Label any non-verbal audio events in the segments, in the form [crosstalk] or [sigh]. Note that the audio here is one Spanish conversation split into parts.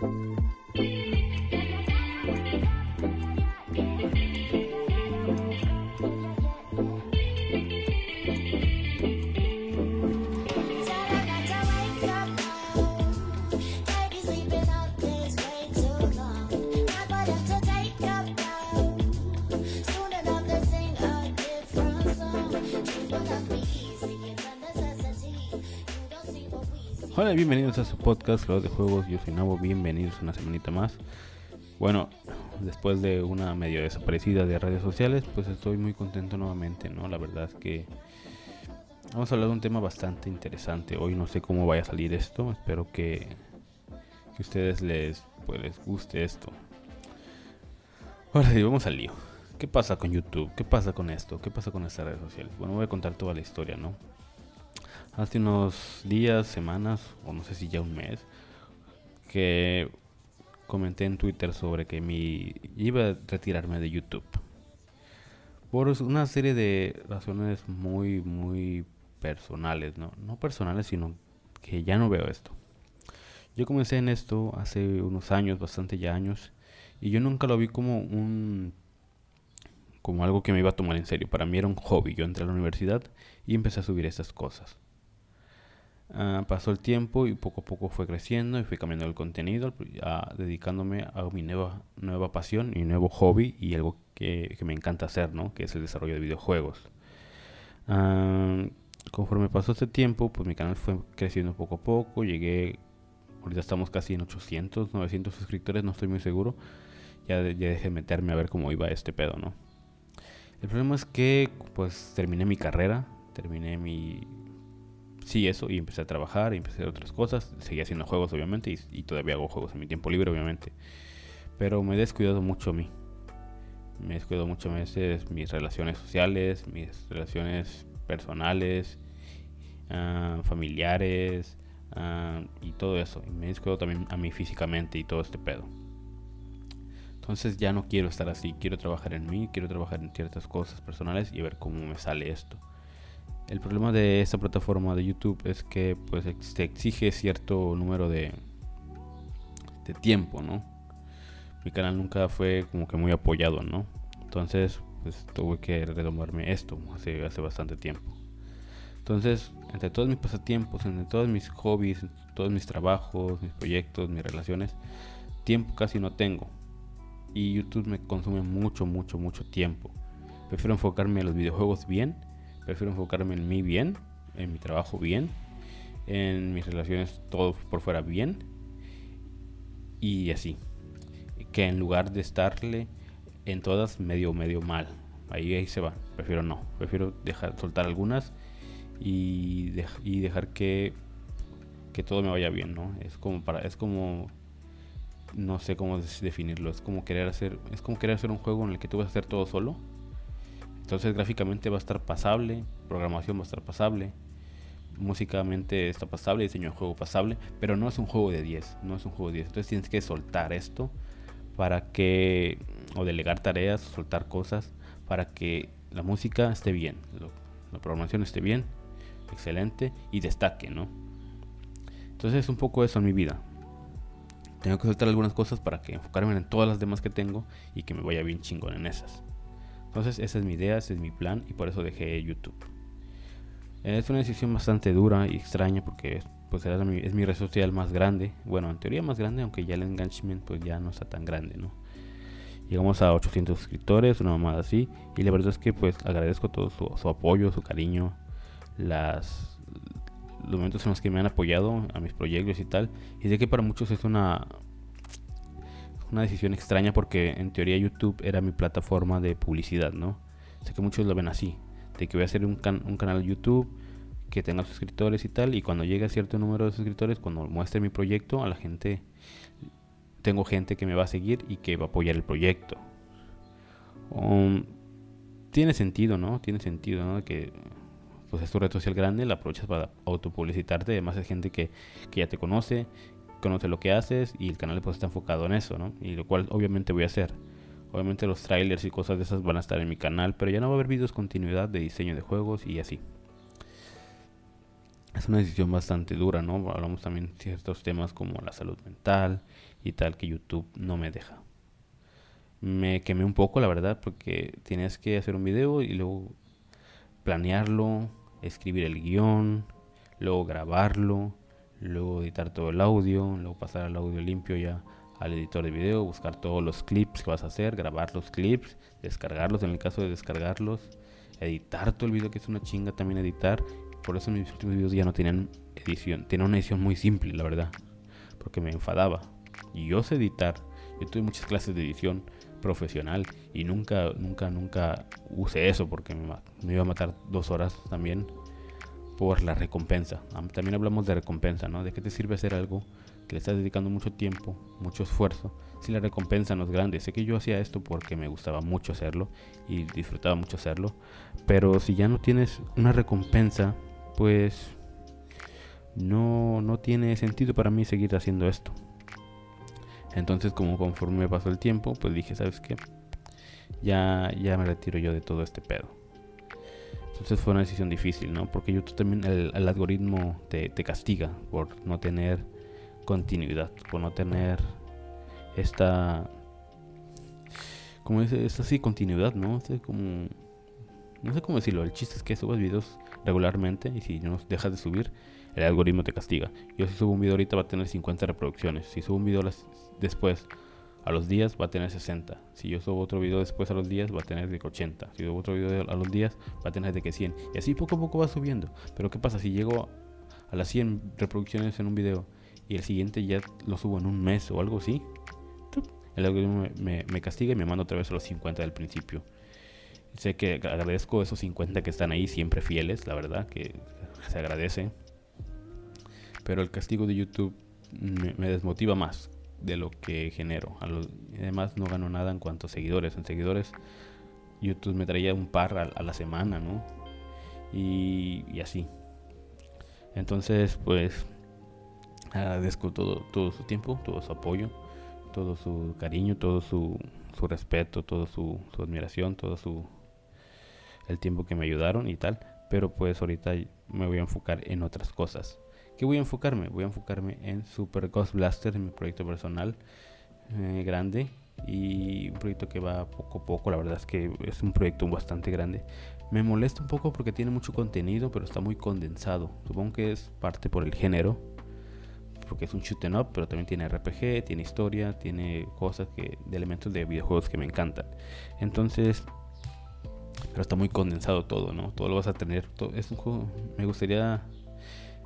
Bye. Hola, bienvenidos a su podcast, Juegos de Juegos. Yo soy Nabo, bienvenidos una semanita más. Bueno, después de una medio desaparecida de redes sociales, pues estoy muy contento nuevamente, ¿no? La verdad es que vamos a hablar de un tema bastante interesante. Hoy no sé cómo vaya a salir esto, espero que, que ustedes les, pues, les guste esto. Ahora sí, vamos al lío. ¿Qué pasa con YouTube? ¿Qué pasa con esto? ¿Qué pasa con estas redes sociales? Bueno, voy a contar toda la historia, ¿no? Hace unos días, semanas, o no sé si ya un mes, que comenté en Twitter sobre que mi iba a retirarme de YouTube. Por una serie de razones muy, muy personales, ¿no? No personales, sino que ya no veo esto. Yo comencé en esto hace unos años, bastante ya años, y yo nunca lo vi como un como algo que me iba a tomar en serio. Para mí era un hobby. Yo entré a la universidad y empecé a subir estas cosas. Ah, pasó el tiempo y poco a poco fue creciendo y fui cambiando el contenido, dedicándome a mi nueva, nueva pasión, mi nuevo hobby y algo que, me encanta hacer, ¿no? que es el desarrollo de videojuegos. Ah, conforme pasó este tiempo, pues mi canal fue creciendo poco a poco, llegué, ahorita estamos casi en 800, 900 suscriptores, no estoy muy seguro, ya, ya dejé de meterme a ver cómo iba este pedo, ¿no? El problema es que pues terminé mi carrera, terminé mi, sí, eso, y empecé a trabajar, empecé a hacer otras cosas. Seguí haciendo juegos, obviamente, y, todavía hago juegos en mi tiempo libre, obviamente. Pero me he descuidado mucho a mí. Me he descuidado mucho a veces mis relaciones sociales, mis relaciones personales, ah, familiares, ah, y todo eso. Me he descuidado también a mí físicamente y todo este pedo. Entonces ya no quiero estar así, quiero trabajar en mí, quiero trabajar en ciertas cosas personales y ver cómo me sale esto. El problema de esta plataforma de YouTube es que pues se exige cierto número de, de tiempo, ¿no? Mi canal nunca fue como que muy apoyado, ¿no? Entonces, pues tuve que retomarme esto hace, hace bastante tiempo. Entonces, entre todos mis pasatiempos, entre todos mis hobbies, todos mis trabajos, mis proyectos, mis relaciones, tiempo casi no tengo. Y YouTube me consume mucho, mucho, mucho tiempo. Prefiero enfocarme en los videojuegos bien Prefiero enfocarme en mí bien, en mi trabajo bien, en mis relaciones todo por fuera bien y así. Que en lugar de estarle en todas medio medio mal. Ahí, ahí se va. Prefiero no. Prefiero dejar soltar algunas y, y dejar que, que todo me vaya bien, ¿no? Es como para es como no sé cómo definirlo, es como querer hacer es como querer hacer un juego en el que tú vas a hacer todo solo entonces gráficamente va a estar pasable, programación va a estar pasable, músicamente está pasable, diseño de juego pasable, pero no es un juego de 10, no es un juego de 10. Entonces tienes que soltar esto para que, o delegar tareas, soltar cosas para que la música esté bien, la programación esté bien, excelente y destaque, ¿no? Entonces es un poco eso en mi vida. Tengo que soltar algunas cosas para que enfocarme en todas las demás que tengo y que me vaya bien chingón en esas. Entonces esa es mi idea, ese es mi plan y por eso dejé YouTube. Es una decisión bastante dura y extraña porque pues es mi red social más grande. Bueno, en teoría más grande, aunque ya el engagement pues ya no está tan grande, ¿no? Llegamos a 800 suscriptores, una mamada así. Y la verdad es que pues agradezco todo su, su apoyo, su cariño, las, los momentos en los que me han apoyado a mis proyectos y tal. Y sé que para muchos es una, una decisión extraña porque en teoría YouTube era mi plataforma de publicidad, ¿no? Sé que muchos lo ven así, de que voy a hacer un, un canal de YouTube que tenga suscriptores y tal, y cuando llegue a cierto número de suscriptores, cuando muestre mi proyecto, a la gente, tengo gente que me va a seguir y que va a apoyar el proyecto. Um, tiene sentido, ¿no? Tiene sentido, ¿no? Que pues es tu red social grande, la aprovechas para autopublicitarte, además hay gente que, que ya te conoce, conoce lo que haces y el canal pues está enfocado en eso, ¿no? Y lo cual obviamente voy a hacer. Obviamente los trailers y cosas de esas van a estar en mi canal, pero ya no va a haber videos continuidad de diseño de juegos y así. es una decisión bastante dura, ¿no? Hablamos también de ciertos temas como la salud mental y tal que YouTube no me deja. Me quemé un poco, la verdad, porque tienes que hacer un video y luego planearlo, escribir el guion, luego grabarlo, luego editar todo el audio, luego pasar al audio limpio ya al editor de video, buscar todos los clips que vas a hacer, grabar los clips, descargarlos en el caso de descargarlos, editar todo el video que es una chinga también editar. Por eso mis últimos videos ya no tenían edición, tenía una edición muy simple, la verdad, porque me enfadaba. Y yo sé editar, yo tuve muchas clases de edición profesional y nunca, nunca, nunca usé eso porque me iba a matar dos horas también por la recompensa. También hablamos de recompensa, ¿no? ¿De qué te sirve hacer algo que le estás dedicando mucho tiempo, mucho esfuerzo, si la recompensa no es grande? Sé que yo hacía esto porque me gustaba mucho hacerlo y disfrutaba mucho hacerlo, pero si ya no tienes una recompensa, pues no, no tiene sentido para mí seguir haciendo esto. Entonces, como conforme pasó el tiempo, pues dije, ¿sabes qué? Ya, ya me retiro yo de todo este pedo. Entonces fue una decisión difícil, ¿no? Porque YouTube también, el, algoritmo te, castiga por no tener continuidad, por no tener esta... Como es, es así, continuidad, ¿no? como... No sé cómo decirlo, el chiste es que subas videos regularmente y si no dejas de subir, el algoritmo te castiga. Yo si subo un video ahorita va a tener 50 reproducciones. Si subo un video después a los días va a tener 60. Si yo subo otro video después a los días va a tener de 80. Si subo otro video a los días va a tener de que 100. Y así poco a poco va subiendo. Pero ¿qué pasa si llego a las 100 reproducciones en un video y el siguiente ya lo subo en un mes o algo así? El algoritmo me, me castiga y me manda otra vez a los 50 del principio. Sé que agradezco esos 50 que están ahí siempre fieles, la verdad, que se agradece. Pero el castigo de YouTube me desmotiva más de lo que genero. además no gano nada en cuanto a seguidores. En seguidores YouTube me traía un par a, la semana, ¿no? Y, así. Entonces, pues agradezco todo, todo su tiempo, todo su apoyo, todo su cariño, todo su, su respeto, todo su, su admiración, todo su el tiempo que me ayudaron y tal. Pero pues ahorita me voy a enfocar en otras cosas. ¿Qué voy a enfocarme? Voy a enfocarme en Super Ghost Blaster, en mi proyecto personal eh, grande y un proyecto que va poco a poco. La verdad es que es un proyecto bastante grande. Me molesta un poco porque tiene mucho contenido, pero está muy condensado. Supongo que es parte por el género, porque es un shoot em up, pero también tiene RPG, tiene historia, tiene cosas que de elementos de videojuegos que me encantan. Entonces, pero está muy condensado todo, ¿no? Todo lo vas a tener. es un juego. Me gustaría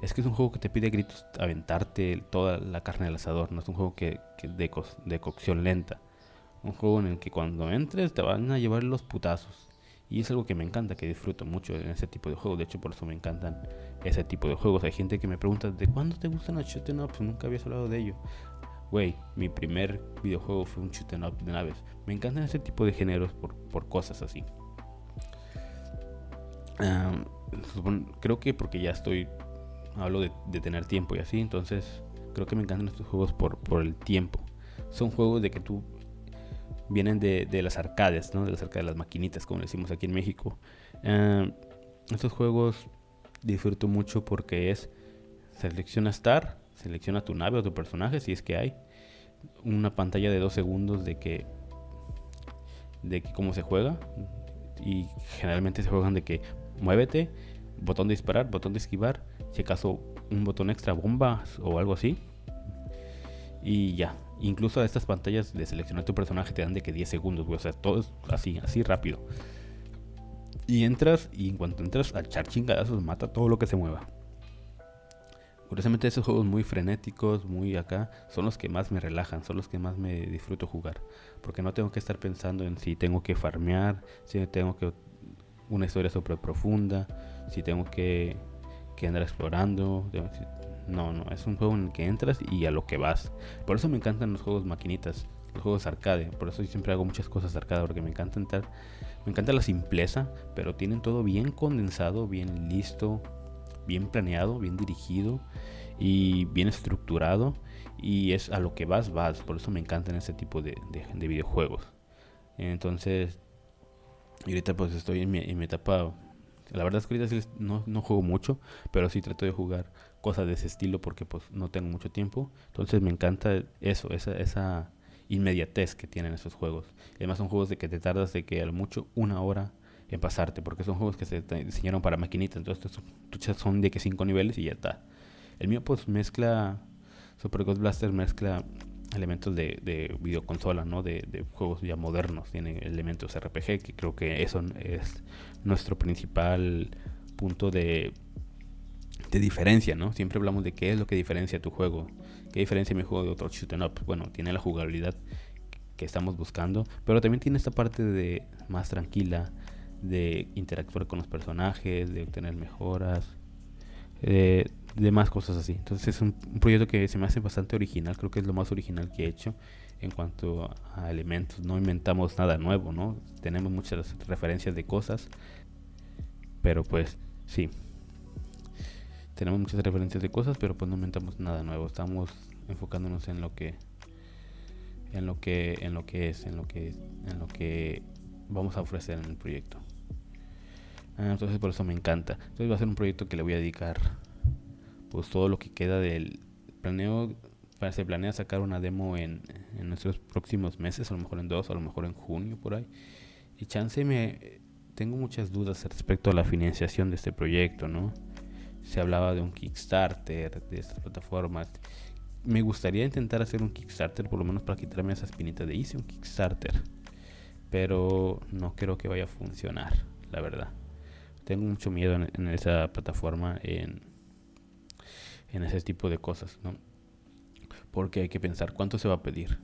es que es un juego que te pide gritos aventarte toda la carne del asador, no es un juego que, de, de, cocción lenta. Un juego en el que cuando entres te van a llevar los putazos. Y es algo que me encanta, que disfruto mucho en ese tipo de juegos. De hecho, por eso me encantan ese tipo de juegos. Hay gente que me pregunta, ¿de cuándo te gustan los shoot up? Pues nunca habías hablado de ello. Güey, mi primer videojuego fue un shoot up de naves. Me encantan ese tipo de géneros por, por cosas así. creo que porque ya estoy hablo de, tener tiempo y así, entonces creo que me encantan estos juegos por, por el tiempo. Son juegos de que tú vienen de, de, las arcades, ¿no? De las arcades, las maquinitas, como decimos aquí en México. Eh, estos juegos disfruto mucho porque es selecciona Star, selecciona tu nave o tu personaje, si es que hay. Una pantalla de dos segundos de que de que cómo se juega. Y generalmente se juegan de que muévete, botón de disparar, botón de esquivar, si acaso un botón extra bombas o algo así. Y ya, incluso a estas pantallas de seleccionar tu personaje te dan de que 10 segundos, O sea, todo es así, así rápido. Y entras y en cuanto entras a echar chingadazos mata todo lo que se mueva. Curiosamente esos juegos muy frenéticos, muy acá, son los que más me relajan, son los que más me disfruto jugar. Porque no tengo que estar pensando en si tengo que farmear, si tengo que una historia súper profunda, si tengo que que andar explorando. No, no, es un juego en el que entras y a lo que vas. Por eso me encantan los juegos maquinitas, los juegos arcade. Por eso siempre hago muchas cosas arcade, porque me encanta entrar. Me encanta la simpleza, pero tienen todo bien condensado, bien listo, bien planeado, bien dirigido y bien estructurado. Y es a lo que vas, vas. Por eso me encantan ese tipo de, de, videojuegos. Entonces, ahorita pues estoy en mi etapa La verdad es que ahorita no, no juego mucho, pero sí trato de jugar cosas de ese estilo porque pues no tengo mucho tiempo. Entonces me encanta eso, esa, esa inmediatez que tienen esos juegos. además son juegos de que te tardas de que a lo mucho una hora en pasarte, porque son juegos que se diseñaron para maquinitas, entonces son de que cinco niveles y ya está. El mío pues mezcla, Super Ghost Blaster mezcla elementos de, de videoconsola, ¿no? De, de, juegos ya modernos, tiene elementos RPG, que creo que eso es nuestro principal punto de, de diferencia, ¿no? Siempre hablamos de qué es lo que diferencia tu juego, qué diferencia mi juego de otro shoot up. Bueno, tiene la jugabilidad que estamos buscando, pero también tiene esta parte de más tranquila, de interactuar con los personajes, de obtener mejoras, eh, de más cosas así. Entonces es un, proyecto que se me hace bastante original, creo que es lo más original que he hecho en cuanto a elementos. No inventamos nada nuevo, ¿no? Tenemos muchas referencias de cosas, pero pues sí. Tenemos muchas referencias de cosas, pero pues no inventamos nada nuevo. Estamos enfocándonos en lo que en lo que en lo que es, en lo que en lo que vamos a ofrecer en el proyecto. Ah, entonces por eso me encanta. Entonces va a ser un proyecto que le voy a dedicar pues todo lo que queda del planeo. Se planea sacar una demo en, en nuestros próximos meses, a lo mejor en dos, a lo mejor en junio por ahí. Y chance me tengo muchas dudas respecto a la financiación de este proyecto, ¿no? Se hablaba de un Kickstarter, de estas plataformas. Me gustaría intentar hacer un Kickstarter, por lo menos para quitarme esa espinita de hice un Kickstarter. Pero no creo que vaya a funcionar, la verdad tengo mucho miedo en, esa plataforma, en, en ese tipo de cosas, ¿no? Porque hay que pensar cuánto se va a pedir.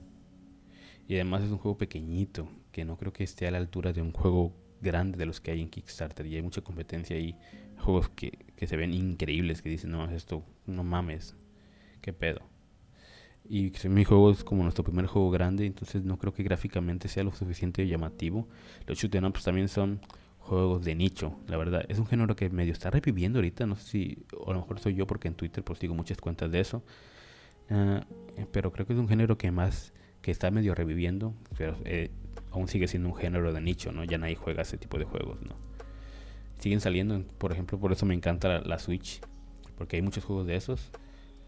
Y además es un juego pequeñito, que no creo que esté a la altura de un juego grande de los que hay en Kickstarter. Y hay mucha competencia ahí. Juegos que, que se ven increíbles, que dicen, no, esto, no mames, qué pedo. Y mi juego es como nuestro primer juego grande, entonces no creo que gráficamente sea lo suficiente llamativo. Los shoot ups también son juegos de nicho, la verdad. Es un género que medio está reviviendo ahorita, no sé si, o a lo mejor soy yo porque en Twitter pues sigo muchas cuentas de eso. Ah, pero creo que es un género que más, que está medio reviviendo, pero eh, aún sigue siendo un género de nicho, ¿no? Ya nadie juega ese tipo de juegos, ¿no? Siguen saliendo, por ejemplo, por eso me encanta la, Switch, porque hay muchos juegos de esos.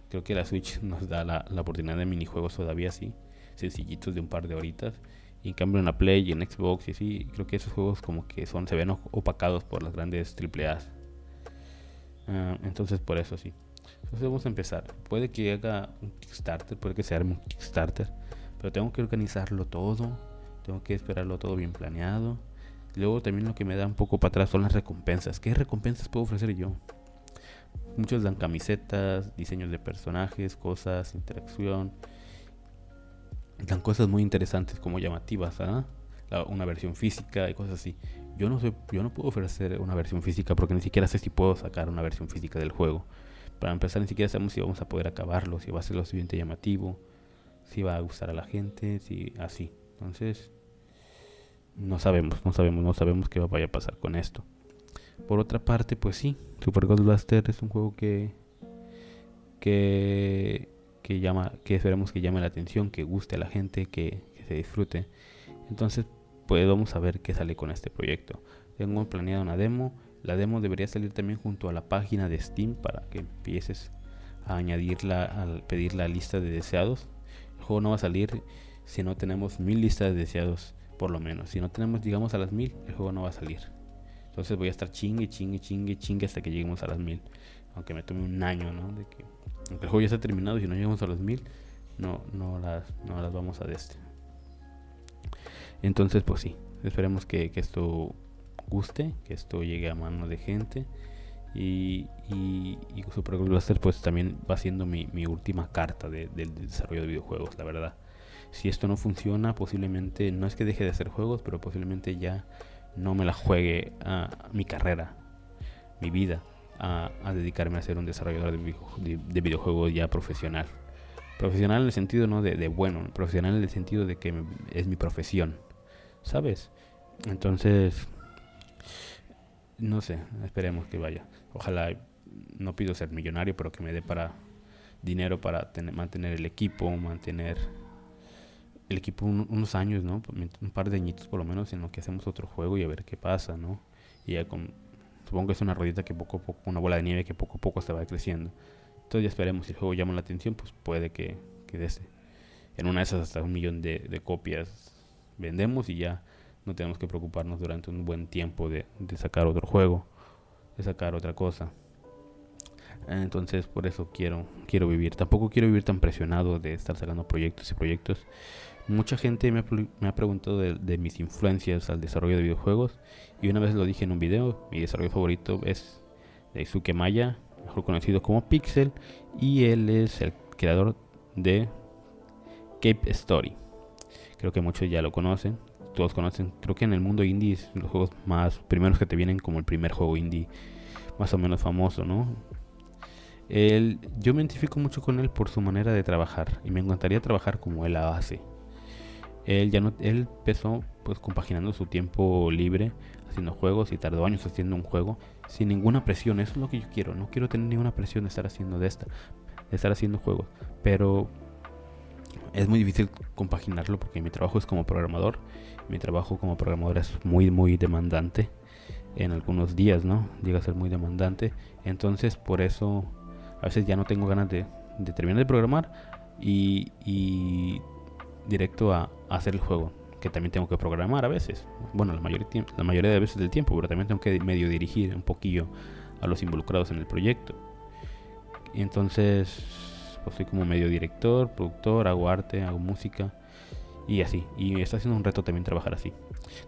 Creo que la Switch nos da la, la oportunidad de minijuegos todavía así, sencillitos de un par de horitas y en cambio en la Play y en Xbox y así, creo que esos juegos como que son se ven opacados por las grandes AAA. Uh, entonces por eso sí. Entonces vamos a empezar. Puede que haga un Kickstarter, puede que se arme un Kickstarter, pero tengo que organizarlo todo, tengo que esperarlo todo bien planeado. Luego también lo que me da un poco para atrás son las recompensas. ¿Qué recompensas puedo ofrecer yo? Muchos dan camisetas, diseños de personajes, cosas, interacción dan cosas muy interesantes como llamativas, ¿ah? una versión física y cosas así. Yo no sé, yo no puedo ofrecer una versión física porque ni siquiera sé si puedo sacar una versión física del juego. Para empezar, ni siquiera sabemos si vamos a poder acabarlo, si va a ser lo siguiente llamativo, si va a gustar a la gente, si así. Entonces, no sabemos, no sabemos, no sabemos qué vaya a pasar con esto. Por otra parte, pues sí, Super Ghost Blaster es un juego que que que llama, que esperemos que llame la atención, que guste a la gente, que, se disfrute. Entonces, pues vamos a ver qué sale con este proyecto. Tengo planeado una demo. La demo debería salir también junto a la página de Steam para que empieces a añadirla, al pedir la lista de deseados. El juego no va a salir si no tenemos mil listas de deseados, por lo menos. Si no tenemos, digamos, a las mil, el juego no va a salir. Entonces voy a estar chingue, chingue, chingue, chingue hasta que lleguemos a las mil. Aunque me tome un año, ¿no? El juego ya está terminado y si no llegamos a los mil, no, no, las, no las vamos a de este. Entonces, pues sí, esperemos que, esto guste, que esto llegue a manos de gente. Y, y, y Super Blaster pues también va siendo mi, última carta del desarrollo de videojuegos, la verdad. Si esto no funciona, posiblemente, no es que deje de hacer juegos, pero posiblemente ya no me la juegue a mi carrera, mi vida a, dedicarme a ser un desarrollador de, videojuegos ya profesional. Profesional en el sentido no de, bueno, profesional en el sentido de que es mi profesión, ¿sabes? Entonces, no sé, esperemos que vaya. Ojalá, no pido ser millonario, pero que me dé para dinero para mantener el equipo, mantener el equipo unos años, ¿no? Un par de añitos por lo menos en lo que hacemos otro juego y a ver qué pasa, ¿no? Y ya con supongo que es una ruedita que poco a poco, una bola de nieve que poco a poco se va creciendo. Entonces ya esperemos, si el juego llama la atención, pues puede que, que en una de esas hasta un millón de, de, copias vendemos y ya no tenemos que preocuparnos durante un buen tiempo de, de sacar otro juego, de sacar otra cosa. Entonces por eso quiero, quiero vivir. Tampoco quiero vivir tan presionado de estar sacando proyectos y proyectos. Mucha gente me ha, preguntado de, mis influencias al desarrollo de videojuegos. Y una vez lo dije en un video, mi desarrollo favorito es Daisuke Maya, mejor conocido como Pixel. Y él es el creador de Cape Story. Creo que muchos ya lo conocen. Todos conocen. Creo que en el mundo indie los juegos más primeros que te vienen como el primer juego indie más o menos famoso, ¿no? yo me identifico mucho con él por su manera de trabajar y me encantaría trabajar como él hace. Él ya no, él empezó pues compaginando su tiempo libre haciendo juegos y tardó años haciendo un juego sin ninguna presión. Eso es lo que yo quiero. No quiero tener ninguna presión de estar haciendo de esta, de estar haciendo juegos. Pero es muy difícil compaginarlo porque mi trabajo es como programador. Mi trabajo como programador es muy muy demandante en algunos días, ¿no? Llega a ser muy demandante. Entonces por eso a veces ya no tengo ganas de, terminar de programar y, directo a, hacer el juego, que también tengo que programar a veces. Bueno, la mayoría, la mayoría de veces del tiempo, pero también tengo que medio dirigir un poquillo a los involucrados en el proyecto. Y entonces, pues soy como medio director, productor, hago arte, hago música y así. Y está siendo un reto también trabajar así.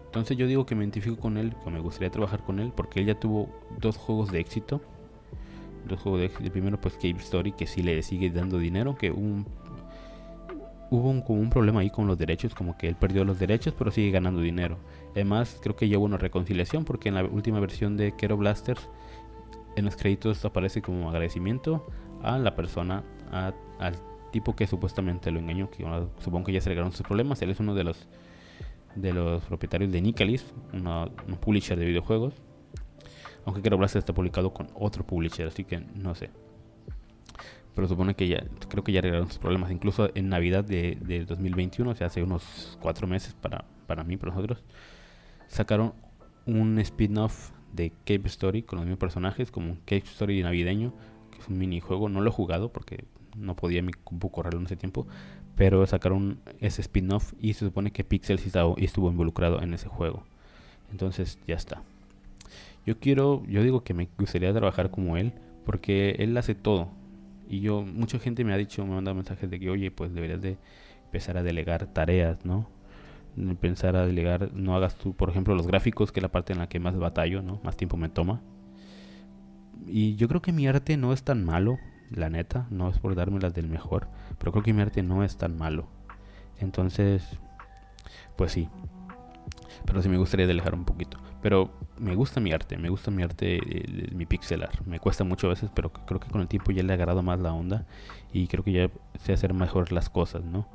Entonces yo digo que me identifico con él, que me gustaría trabajar con él, porque él ya tuvo dos juegos de éxito los juegos de éxito. Primero, pues Cave Story, que sí le sigue dando dinero, que un, hubo un, como un problema ahí con los derechos, como que él perdió los derechos, pero sigue ganando dinero. Además, creo que ya hubo una reconciliación, porque en la última versión de Kero Blasters, en los créditos aparece como agradecimiento a la persona, al tipo que supuestamente lo engañó, que supongo que ya se arreglaron sus problemas. Él es uno de los de los propietarios de Nicalis, un publisher de videojuegos aunque Kero Blaster está publicado con otro publisher, así que no sé. Pero supone que ya, creo que ya arreglaron sus problemas. Incluso en Navidad de, 2021, o sea, hace unos cuatro meses para, para mí, para nosotros, sacaron un spin-off de Cape Story con los mismos personajes, como un Cape Story navideño, que es un minijuego. No lo he jugado porque no podía mi compu correrlo en ese tiempo, pero sacaron ese spin-off y se supone que Pixel sí estuvo involucrado en ese juego. Entonces ya está. Yo quiero, yo digo que me gustaría trabajar como él, porque él hace todo. Y yo, mucha gente me ha dicho, me ha mandado mensajes de que, oye, pues deberías de empezar a delegar tareas, ¿no? Pensar a delegar, no hagas tú, por ejemplo, los gráficos, que es la parte en la que más batallo, ¿no? Más tiempo me toma. Y yo creo que mi arte no es tan malo, la neta, no es por dármelas del mejor, pero creo que mi arte no es tan malo. Entonces, pues sí. Pero sí me gustaría delegar un poquito. Pero me gusta mi arte, me gusta mi arte, mi pixelar. Me cuesta mucho a veces, pero creo que con el tiempo ya le ha agarrado más la onda y creo que ya sé hacer mejor las cosas, ¿no?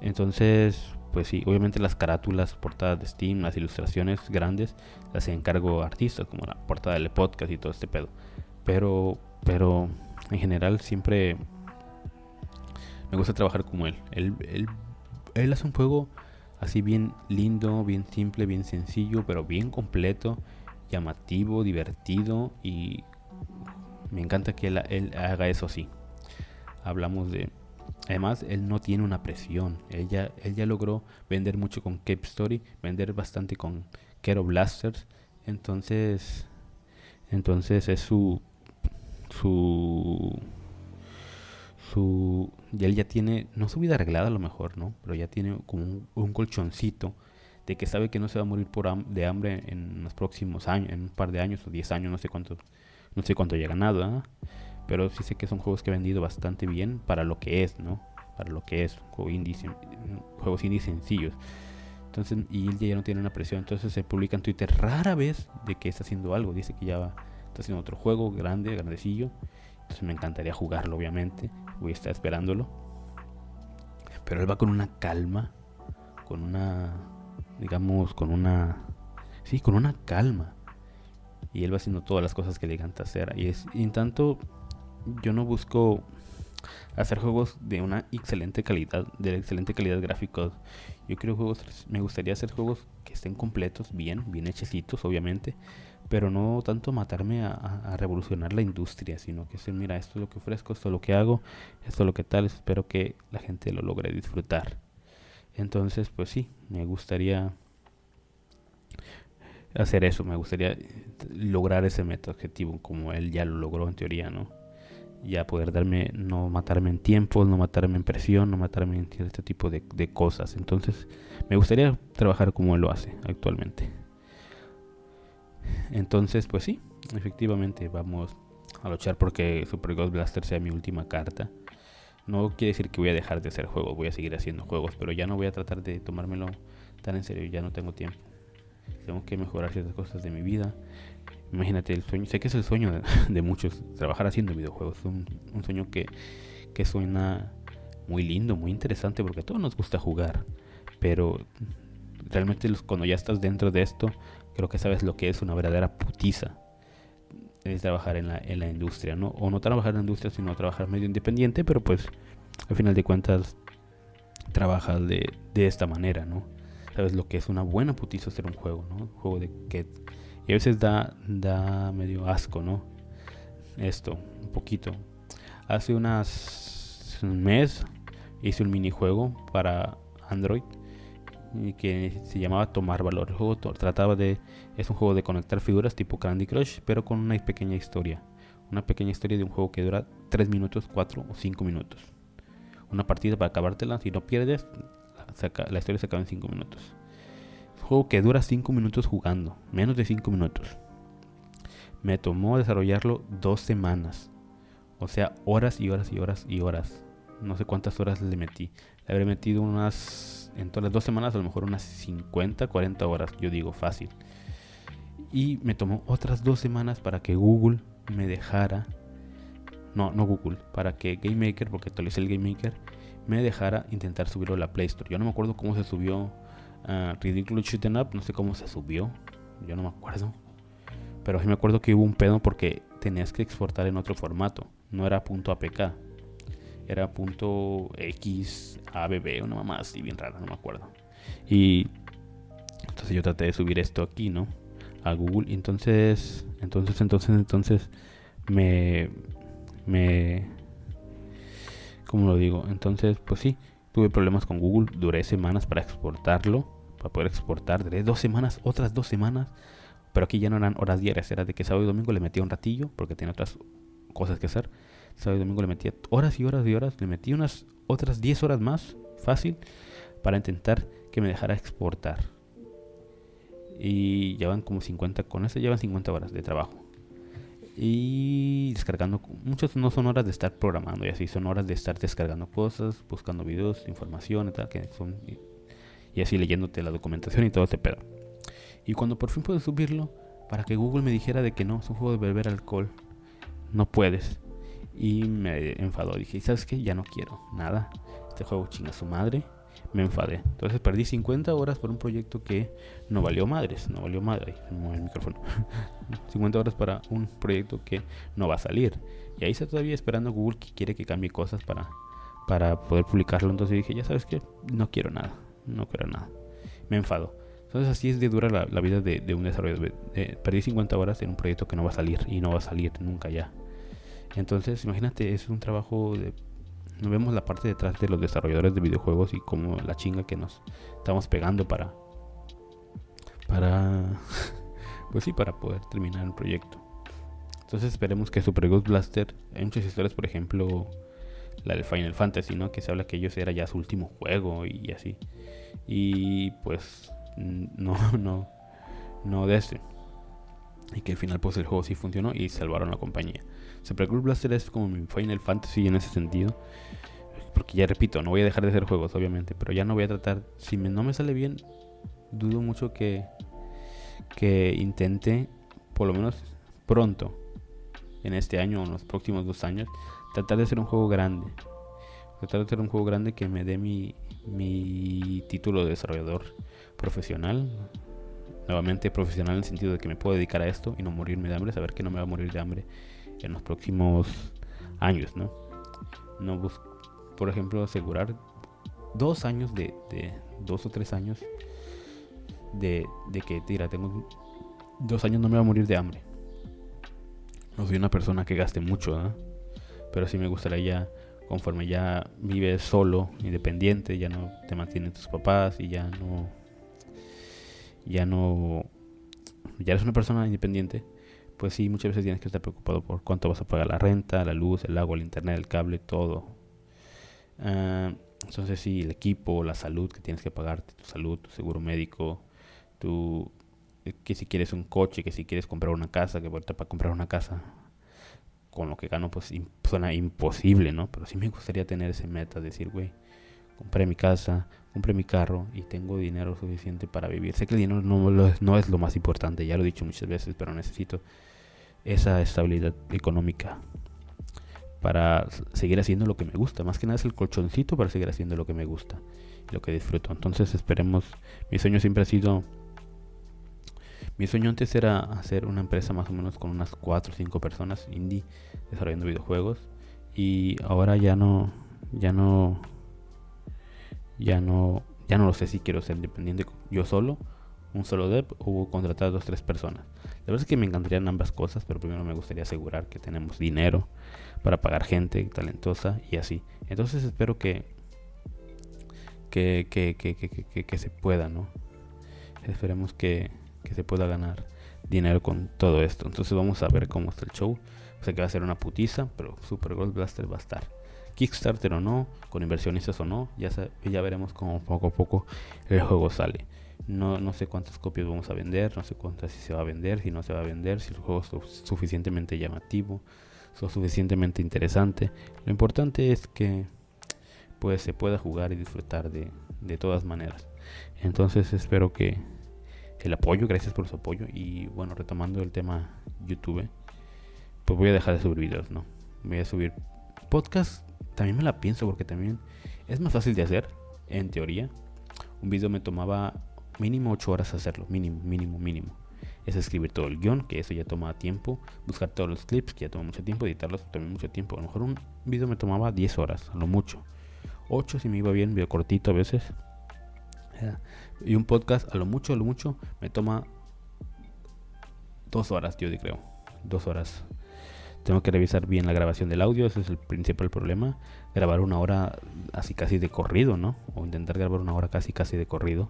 Entonces, pues sí, obviamente las carátulas, portadas de Steam, las ilustraciones grandes, las encargo artistas, como la portada del podcast y todo este pedo. Pero, pero en general siempre me gusta trabajar como él. Él, él, él hace un juego así bien lindo, bien simple, bien sencillo, pero bien completo, llamativo, divertido y me encanta que él, haga eso así. Hablamos de... Además, él no tiene una presión. Él ya, él ya logró vender mucho con Cape Story, vender bastante con Kero Blasters. Entonces, entonces es su, su su y él ya tiene no su vida arreglada a lo mejor no pero ya tiene como un, colchoncito de que sabe que no se va a morir por de hambre en los próximos años en un par de años o 10 años no sé cuánto no sé cuánto haya ganado ¿ah? pero sí sé que son juegos que ha vendido bastante bien para lo que es no para lo que es juegos indie sencillos. Entonces y él ya no tiene una presión. Entonces se publica en Twitter rara vez de que está haciendo algo. Dice que ya va, está haciendo otro juego grande grandecillo. Entonces me encantaría jugarlo obviamente a estar esperándolo. Pero él va con una calma, con una, digamos, con una, sí, con una calma. Y él va haciendo todas las cosas que le encanta hacer. Y, es, en tanto, yo no busco hacer juegos de una excelente calidad, de excelente calidad gráfica. Yo quiero juegos, me gustaría hacer juegos que estén completos, bien, bien hechecitos, obviamente, pero no tanto matarme a, revolucionar la industria, sino que decir, mira, esto es lo que ofrezco, esto es lo que hago, esto es lo que tal, espero que la gente lo logre disfrutar. Entonces, pues sí, me gustaría hacer eso, me gustaría lograr ese meta objetivo como él ya lo logró en teoría, ¿no? Ya poder darme, no matarme en tiempo, no matarme en presión, no matarme en este tipo de cosas. Entonces, me gustaría trabajar como él lo hace actualmente. Entonces, pues sí, efectivamente vamos a luchar porque Super Ghost Blaster sea mi última carta. No quiere decir que voy a dejar de hacer juegos, voy a seguir haciendo juegos, pero ya no voy a tratar de tomármelo tan en serio, ya no tengo tiempo. Tengo que mejorar ciertas cosas de mi vida. Imagínate el sueño, sé que es el sueño de, [laughs] muchos, trabajar haciendo videojuegos. Es un, un, sueño que, que suena muy lindo, muy interesante, porque a todos nos gusta jugar. Pero realmente cuando ya estás dentro de esto, creo que sabes lo que es una verdadera putiza. Es trabajar en la, en la industria, ¿no? O no trabajar en la industria, sino trabajar medio independiente, pero pues al final de cuentas trabajas de, de esta manera, ¿no? Sabes lo que es una buena putiza hacer un juego, ¿no? Un juego de que... Y a veces da, da medio asco, ¿no? Esto, un poquito. Hace unas un mes hice un minijuego para Android que se llamaba Tomar Valor. El juego trataba de. Es un juego de conectar figuras tipo Candy Crush, pero con una pequeña historia. Una pequeña historia de un juego que dura 3 minutos, 4 o 5 minutos. Una partida para acabártela. Si no pierdes, la, historia se acaba en 5 minutos. Un juego que dura 5 minutos jugando. Menos de 5 minutos. Me tomó desarrollarlo 2 semanas. O sea, horas y horas y horas y horas. No sé cuántas horas le metí. Le habré metido unas en todas las dos semanas a lo mejor unas 50, 40 horas, yo digo fácil. Y me tomó otras dos semanas para que Google me dejara, no, no Google, para que GameMaker, porque actualicé el GameMaker, me dejara intentar subirlo a la Play Store. Yo no me acuerdo cómo se subió a Ridiculous Shooting Up, no sé cómo se subió, yo no me acuerdo. Pero sí me acuerdo que hubo un pedo porque tenías que exportar en otro formato, no era .apk era punto X, ABB, una mamá así bien rara, no me acuerdo. Y entonces yo traté de subir esto aquí, ¿no? A Google. Y entonces, entonces, entonces, entonces, me, me, ¿cómo lo digo? Entonces, pues sí, tuve problemas con Google. Duré semanas para exportarlo, para poder exportar. Duré dos semanas, otras dos semanas. Pero aquí ya no eran horas diarias, era de que sábado y domingo le metía un ratillo porque tenía otras cosas que hacer sábado y domingo le metía horas y horas y horas, le metí unas otras 10 horas más, fácil, para intentar que me dejara exportar. Y llevan como 50, con eso llevan 50 horas de trabajo. Y descargando, muchas no son horas de estar programando y así, son horas de estar descargando cosas, buscando videos, información y que son, y, así leyéndote la documentación y todo ese pedo. Y cuando por fin pude subirlo, para que Google me dijera de que no, es un juego de beber alcohol, no puedes. Y me enfadó. Dije, ¿sabes qué? Ya no quiero nada. Este juego chinga su madre. Me enfadé. Entonces perdí 50 horas por un proyecto que no valió madres. No valió madre. el micrófono. [laughs] 50 horas para un proyecto que no va a salir. Y ahí está todavía esperando Google que quiere que cambie cosas para, para poder publicarlo. Entonces dije, ya sabes qué? No quiero nada. No quiero nada. Me enfado. Entonces así es de dura la, vida de, un desarrollador. perdí 50 horas en un proyecto que no va a salir y no va a salir nunca ya. Entonces, imagínate, es un trabajo de... No vemos la parte detrás de los desarrolladores de videojuegos y como la chinga que nos estamos pegando para... Para... [laughs] pues sí, para poder terminar el proyecto. Entonces esperemos que Super Ghost Blaster... Hay muchas historias, por ejemplo, la del Final Fantasy, ¿no? Que se habla que ellos era ya su último juego y así. Y pues no, [laughs] no, no de ese. Y que al final pues el juego sí funcionó y salvaron la compañía. Super Cool Blaster es como mi Final Fantasy en ese sentido. Porque ya repito, no voy a dejar de hacer juegos, obviamente. Pero ya no voy a tratar. Si no me sale bien, dudo mucho que, que intente, por lo menos pronto, en este año o en los próximos dos años, tratar de hacer un juego grande. Tratar de hacer un juego grande que me dé mi, mi título de desarrollador profesional. Nuevamente profesional en el sentido de que me puedo dedicar a esto y no morirme de hambre, saber que no me va a morir de hambre en los próximos años, ¿no? No por ejemplo, asegurar dos años de, dos o tres años de, de que, tira, tengo dos años no me va a morir de hambre. No soy una persona que gaste mucho, pero sí me gustaría ya, conforme ya vives solo, independiente, ya no te mantienen tus papás y ya no, ya no, ya eres una persona independiente, pues sí, muchas veces tienes que estar preocupado por cuánto vas a pagar la renta, la luz, el agua, el internet, el cable, todo. Ah, entonces sí, el equipo, la salud que tienes que pagarte, tu salud, tu seguro médico, tu que si quieres un coche, que si quieres comprar una casa, que ahorita para comprar una casa con lo que gano pues suena imposible, ¿no? Pero sí me gustaría tener ese meta, decir, güey, compré mi casa, compré mi carro y tengo dinero suficiente para vivir. Sé que el dinero no, no es lo más importante, ya lo he dicho muchas veces, pero necesito esa estabilidad económica para seguir haciendo lo que me gusta. Más que nada es el colchoncito para seguir haciendo lo que me gusta lo que disfruto. Entonces esperemos, mi sueño siempre ha sido mi sueño antes era hacer una empresa más o menos con unas 4 o 5 personas indie desarrollando videojuegos y ahora ya no ya no ya no ya no lo sé si quiero ser independiente yo solo, un solo dev o contratar a dos tres personas. La verdad es que me encantarían ambas cosas, pero primero me gustaría asegurar que tenemos dinero para pagar gente talentosa y así. Entonces espero que que, que, que, que, se pueda, ¿no? Esperemos que se pueda ganar dinero con todo esto. Entonces vamos a ver cómo está el show. O sea que va a ser una putiza, pero Super Gold Blaster va a estar. Kickstarter o no, con inversionistas o no, ya, ya veremos cómo poco a poco el juego sale. No, no sé cuántas copias vamos a vender, no sé cuántas si se va a vender, si no se va a vender, si el juego es suficientemente llamativo, o suficientemente interesante. Lo importante es que pues se pueda jugar y disfrutar de, de todas maneras. Entonces espero que, el apoyo, gracias por su apoyo. Y bueno, retomando el tema YouTube, pues voy a dejar de subir videos, ¿no? Voy a subir podcast. También me la pienso porque también es más fácil de hacer, en teoría. Un video me tomaba mínimo 8 horas hacerlo, mínimo, mínimo, mínimo. Es escribir todo el guion, que eso ya toma tiempo. Buscar todos los clips, que ya toma mucho tiempo. Editarlos también mucho tiempo. A lo mejor un video me tomaba 10 horas, a lo mucho. 8 si me iba bien, video cortito a veces. Y un podcast, a lo mucho, a lo mucho, me toma dos horas, yo creo. Dos horas. Tengo que revisar bien la grabación del audio, ese es el principal problema. Grabar una hora así casi de corrido, ¿no? O intentar grabar una hora casi casi de corrido.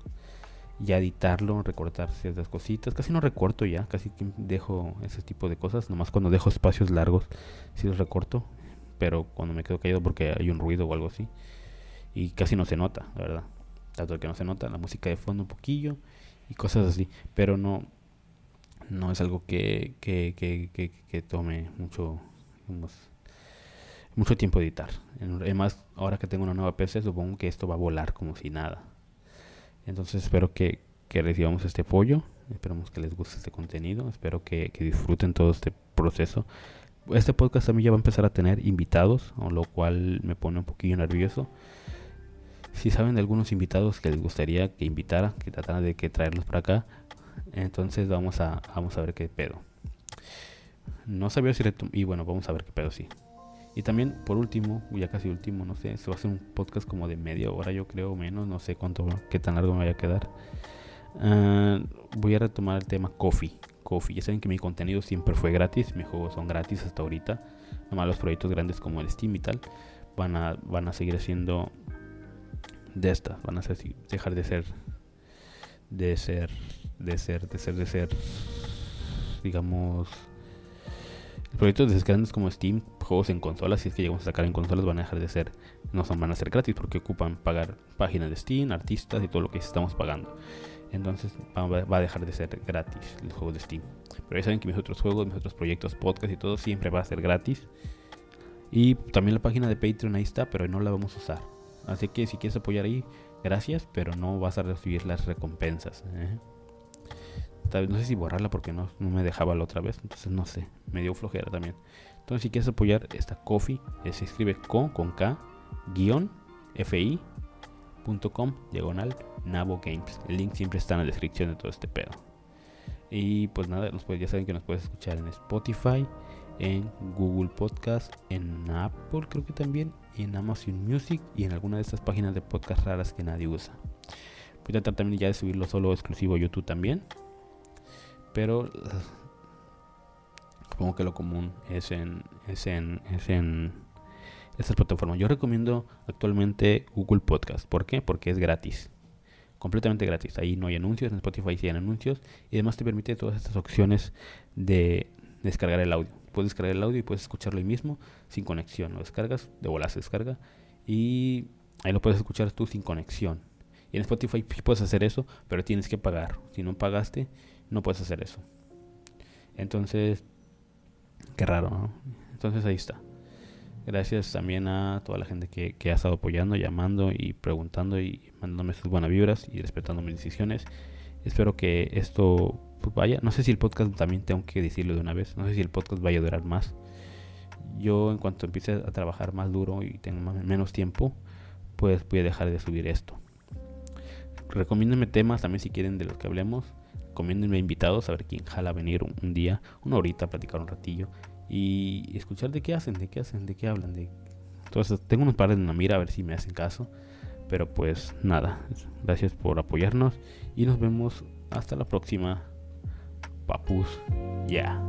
Ya editarlo, recortar ciertas cositas. Casi no recorto ya, casi dejo ese tipo de cosas. Nomás cuando dejo espacios largos, sí los recorto. Pero cuando me quedo callado porque hay un ruido o algo así. Y casi no se nota, la verdad tanto que no se nota la música de fondo un poquillo y cosas así, pero no no es algo que, que, que, que, tome mucho mucho tiempo editar. Además, ahora que tengo una nueva PC, supongo que esto va a volar como si nada. Entonces espero que, recibamos este apoyo, esperamos que les guste este contenido, espero que, que disfruten todo este proceso. Este podcast también ya va a empezar a tener invitados, lo cual me pone un poquillo nervioso. Si saben de algunos invitados que les gustaría que invitara, que trataran de que traerlos para acá, entonces vamos a, vamos a ver qué pedo. No sabía si y bueno, vamos a ver qué pedo sí. Y también, por último, ya casi último, no sé, se va a hacer un podcast como de media hora, yo creo, menos, no sé cuánto, qué tan largo me vaya a quedar. Ah, voy a retomar el tema Coffee. Coffee, ya saben que mi contenido siempre fue gratis, mis juegos son gratis hasta ahorita. Nomás los proyectos grandes como el Steam y tal van a, van a seguir siendo de estas van a ser, dejar de ser de ser de ser de ser de ser digamos proyectos grandes como Steam juegos en consolas si es que llegamos a sacar en consolas van a dejar de ser no son van a ser gratis porque ocupan pagar páginas de Steam artistas y todo lo que estamos pagando entonces va, a dejar de ser gratis el juego de Steam pero ya saben que mis otros juegos mis otros proyectos podcast y todo siempre va a ser gratis y también la página de Patreon ahí está pero no la vamos a usar Así que si quieres apoyar ahí, gracias, pero no vas a recibir las recompensas. ¿eh? No sé si borrarla porque no, me dejaba la otra vez, entonces no sé, me dio flojera también. Entonces si quieres apoyar esta coffee, se escribe con, con K, guion, fi.com, diagonal, Nabo Games. El link siempre está en la descripción de todo este pedo. Y pues nada, nos ya saben que nos puedes escuchar en Spotify, en Google Podcast, en Apple creo que también, y en Amazon Music y en alguna de estas páginas de podcast raras que nadie usa. Voy a tratar también ya de subirlo solo exclusivo a YouTube también. Pero [sighs] supongo que lo común es en, es en, es en estas plataformas. Yo recomiendo actualmente Google Podcast. ¿Por qué? Porque es gratis. Completamente gratis. Ahí no hay anuncios. En Spotify sí hay anuncios. Y además te permite todas estas opciones de descargar el audio. Puedes descargar el audio y puedes escucharlo ahí mismo sin conexión. Lo descargas, de bola descarga. Y ahí lo puedes escuchar tú sin conexión. Y en Spotify puedes hacer eso, pero tienes que pagar. Si no pagaste, no puedes hacer eso. Entonces, qué raro, ¿no? Entonces ahí está. Gracias también a toda la gente que, ha estado apoyando, llamando y preguntando y mandándome sus buenas vibras y respetando mis decisiones. Espero que esto pues, vaya. No sé si el podcast también tengo que decirlo de una vez. No sé si el podcast vaya a durar más. Yo en cuanto empiece a trabajar más duro y tenga menos tiempo, pues voy a dejar de subir esto. Recomiéndenme temas también si quieren de los que hablemos. Recomiéndenme invitados a ver quién jala venir un, día, una horita, platicar un ratillo y escuchar de qué hacen, de qué hacen, de qué hablan. De... Entonces tengo unos pares en la mira a ver si me hacen caso. Pero pues nada, gracias por apoyarnos y nos vemos hasta la próxima. Papus, ya.